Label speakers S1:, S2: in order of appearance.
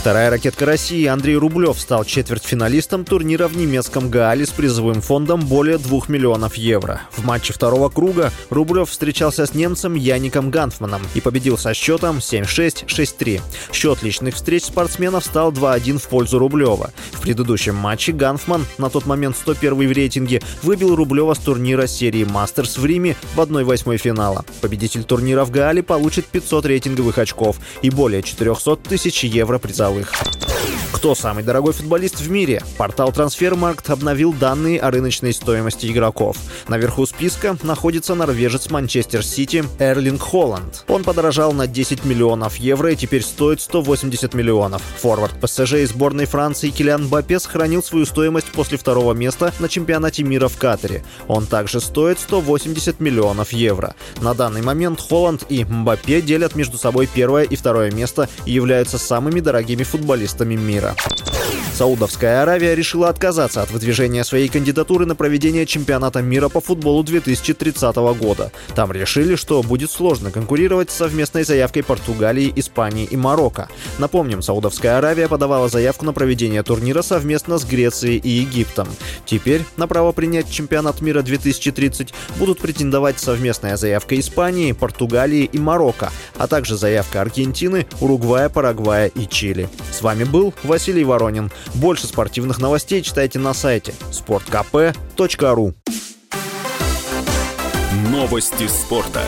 S1: Вторая ракетка России Андрей Рублев стал четвертьфиналистом турнира в немецком Гаале с призовым фондом более 2 миллионов евро. В матче второго круга Рублев встречался с немцем Яником Ганфманом и победил со счетом 7-6, 6-3. Счет личных встреч спортсменов стал 2-1 в пользу Рублева. В предыдущем матче Ганфман, на тот момент 101 в рейтинге, выбил Рублева с турнира серии «Мастерс» в Риме в 1-8 финала. Победитель турнира в Гаале получит 500 рейтинговых очков и более 400 тысяч евро призовых мировых. Кто самый дорогой футболист в мире? Портал Трансфермаркт обновил данные о рыночной стоимости игроков. Наверху списка находится норвежец Манчестер Сити Эрлинг Холланд. Он подорожал на 10 миллионов евро и теперь стоит 180 миллионов. Форвард ПСЖ из сборной Франции Килиан Мбаппе сохранил свою стоимость после второго места на чемпионате мира в Катаре. Он также стоит 180 миллионов евро. На данный момент Холланд и Мбаппе делят между собой первое и второе место и являются самыми дорогими футболистами мира. Саудовская Аравия решила отказаться от выдвижения своей кандидатуры на проведение чемпионата мира по футболу 2030 года. Там решили, что будет сложно конкурировать с совместной заявкой Португалии, Испании и Марокко. Напомним, Саудовская Аравия подавала заявку на проведение турнира совместно с Грецией и Египтом. Теперь на право принять чемпионат мира 2030 будут претендовать совместная заявка Испании, Португалии и Марокко, а также заявка Аргентины, Уругвая, Парагвая и Чили. С вами был Василий Воронин. Больше спортивных новостей читайте на сайте sportkp.ru
S2: Новости спорта.